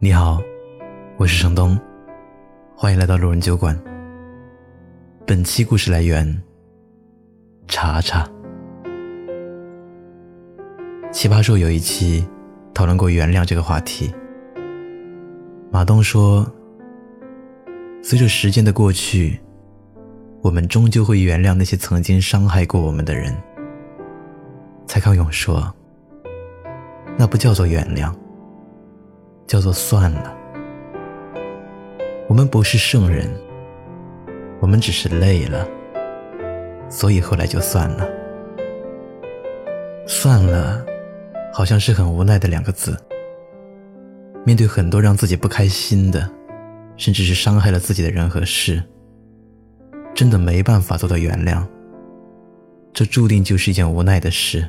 你好，我是程东，欢迎来到路人酒馆。本期故事来源：查查。奇葩说有一期讨论过原谅这个话题。马东说：“随着时间的过去，我们终究会原谅那些曾经伤害过我们的人。”蔡康永说：“那不叫做原谅。”叫做算了，我们不是圣人，我们只是累了，所以后来就算了。算了，好像是很无奈的两个字。面对很多让自己不开心的，甚至是伤害了自己的人和事，真的没办法做到原谅。这注定就是一件无奈的事。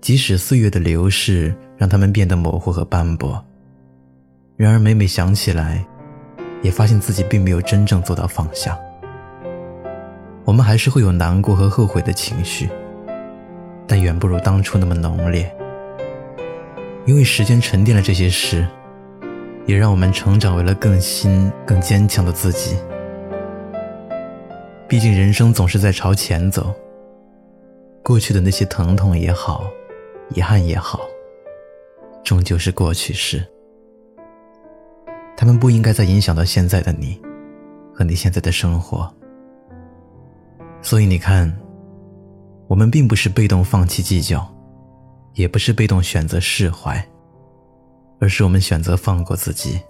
即使岁月的流逝让他们变得模糊和斑驳，然而每每想起来，也发现自己并没有真正做到放下。我们还是会有难过和后悔的情绪，但远不如当初那么浓烈。因为时间沉淀了这些事，也让我们成长为了更新、更坚强的自己。毕竟人生总是在朝前走，过去的那些疼痛也好。遗憾也好，终究是过去式。他们不应该再影响到现在的你，和你现在的生活。所以你看，我们并不是被动放弃计较，也不是被动选择释怀，而是我们选择放过自己，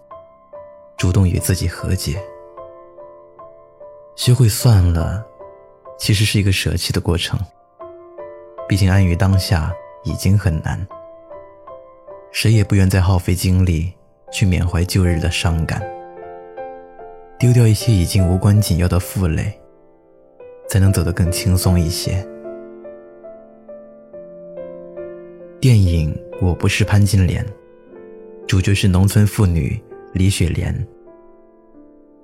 主动与自己和解。学会算了，其实是一个舍弃的过程。毕竟安于当下。已经很难，谁也不愿再耗费精力去缅怀旧日的伤感，丢掉一些已经无关紧要的负累，才能走得更轻松一些。电影《我不是潘金莲》，主角是农村妇女李雪莲，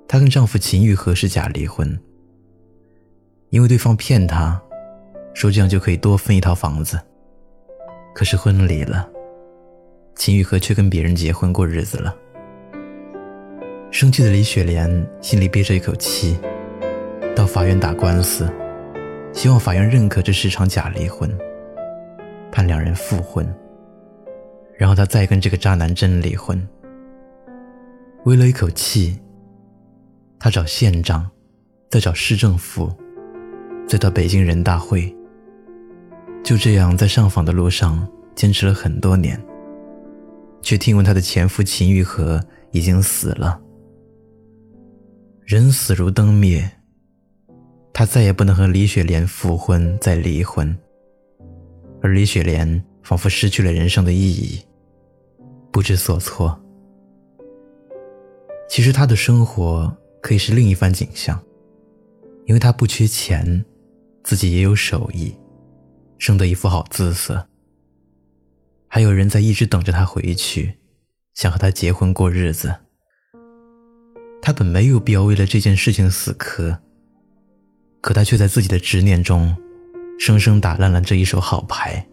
她跟丈夫秦玉和是假离婚，因为对方骗她，说这样就可以多分一套房子。可是婚离了，秦玉和却跟别人结婚过日子了。生气的李雪莲心里憋着一口气，到法院打官司，希望法院认可这是场假离婚，判两人复婚，然后她再跟这个渣男真离婚。为了一口气，她找县长，再找市政府，再到北京人大会。就这样，在上访的路上坚持了很多年，却听闻她的前夫秦玉和已经死了。人死如灯灭，她再也不能和李雪莲复婚再离婚，而李雪莲仿佛失去了人生的意义，不知所措。其实她的生活可以是另一番景象，因为她不缺钱，自己也有手艺。生得一副好姿色，还有人在一直等着他回去，想和他结婚过日子。他本没有必要为了这件事情死磕，可他却在自己的执念中，生生打烂了这一手好牌。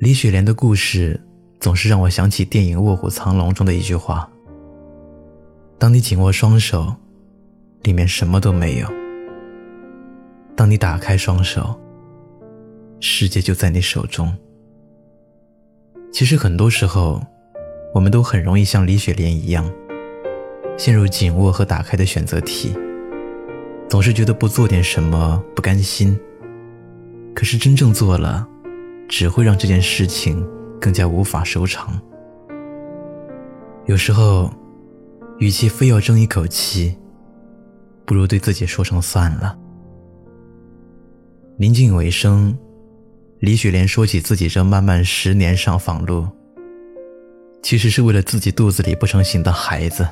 李雪莲的故事总是让我想起电影《卧虎藏龙》中的一句话：“当你紧握双手，里面什么都没有。”当你打开双手，世界就在你手中。其实很多时候，我们都很容易像李雪莲一样，陷入紧握和打开的选择题，总是觉得不做点什么不甘心。可是真正做了，只会让这件事情更加无法收场。有时候，与其非要争一口气，不如对自己说声算了。临近尾声，李雪莲说起自己这漫漫十年上访路，其实是为了自己肚子里不成形的孩子。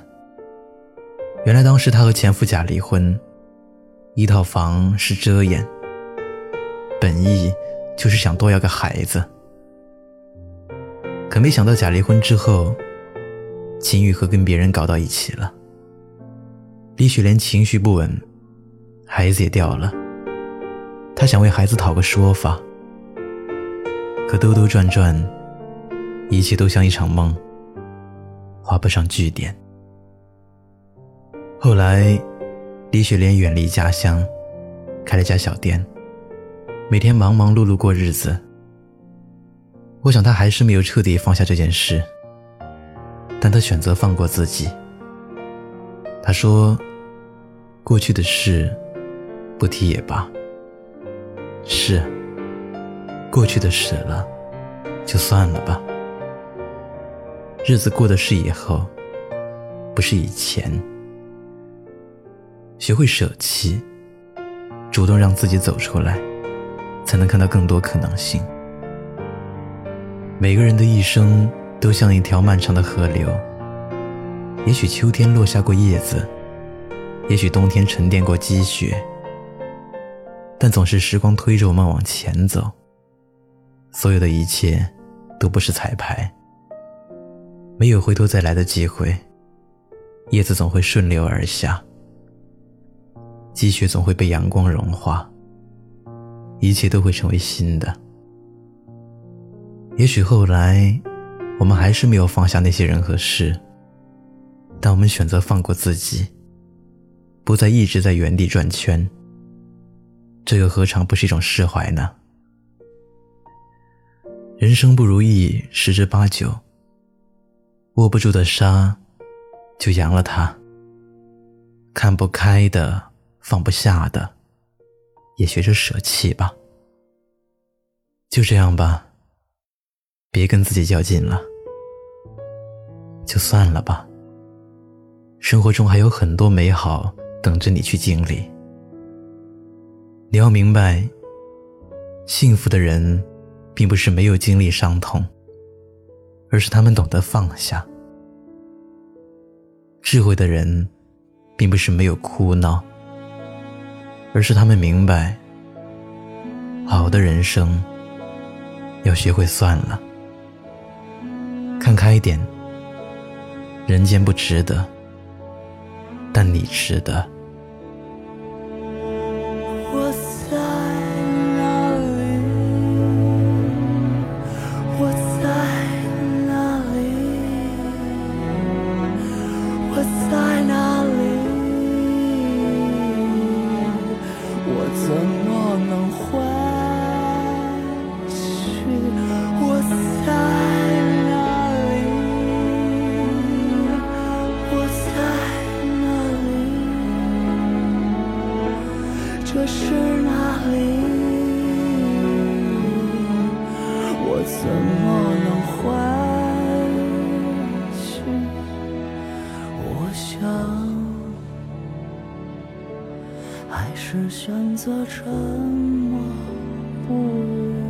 原来当时她和前夫假离婚，一套房是遮掩，本意就是想多要个孩子。可没想到假离婚之后，秦玉和跟别人搞到一起了。李雪莲情绪不稳，孩子也掉了。她想为孩子讨个说法，可兜兜转转，一切都像一场梦，画不上句点。后来，李雪莲远离家乡，开了家小店，每天忙忙碌碌过日子。我想她还是没有彻底放下这件事，但她选择放过自己。她说：“过去的事，不提也罢。”是，过去的事了，就算了吧。日子过的是以后，不是以前。学会舍弃，主动让自己走出来，才能看到更多可能性。每个人的一生都像一条漫长的河流，也许秋天落下过叶子，也许冬天沉淀过积雪，但总是时光推着我们往前走。所有的一切都不是彩排，没有回头再来的机会，叶子总会顺流而下。积雪总会被阳光融化，一切都会成为新的。也许后来，我们还是没有放下那些人和事，但我们选择放过自己，不再一直在原地转圈。这又何尝不是一种释怀呢？人生不如意十之八九，握不住的沙，就扬了它；看不开的。放不下的，也学着舍弃吧。就这样吧，别跟自己较劲了，就算了吧。生活中还有很多美好等着你去经历。你要明白，幸福的人，并不是没有经历伤痛，而是他们懂得放下。智慧的人，并不是没有哭闹。而是他们明白，好的人生要学会算了，看开一点。人间不值得，但你值得。想，还是选择沉默不语。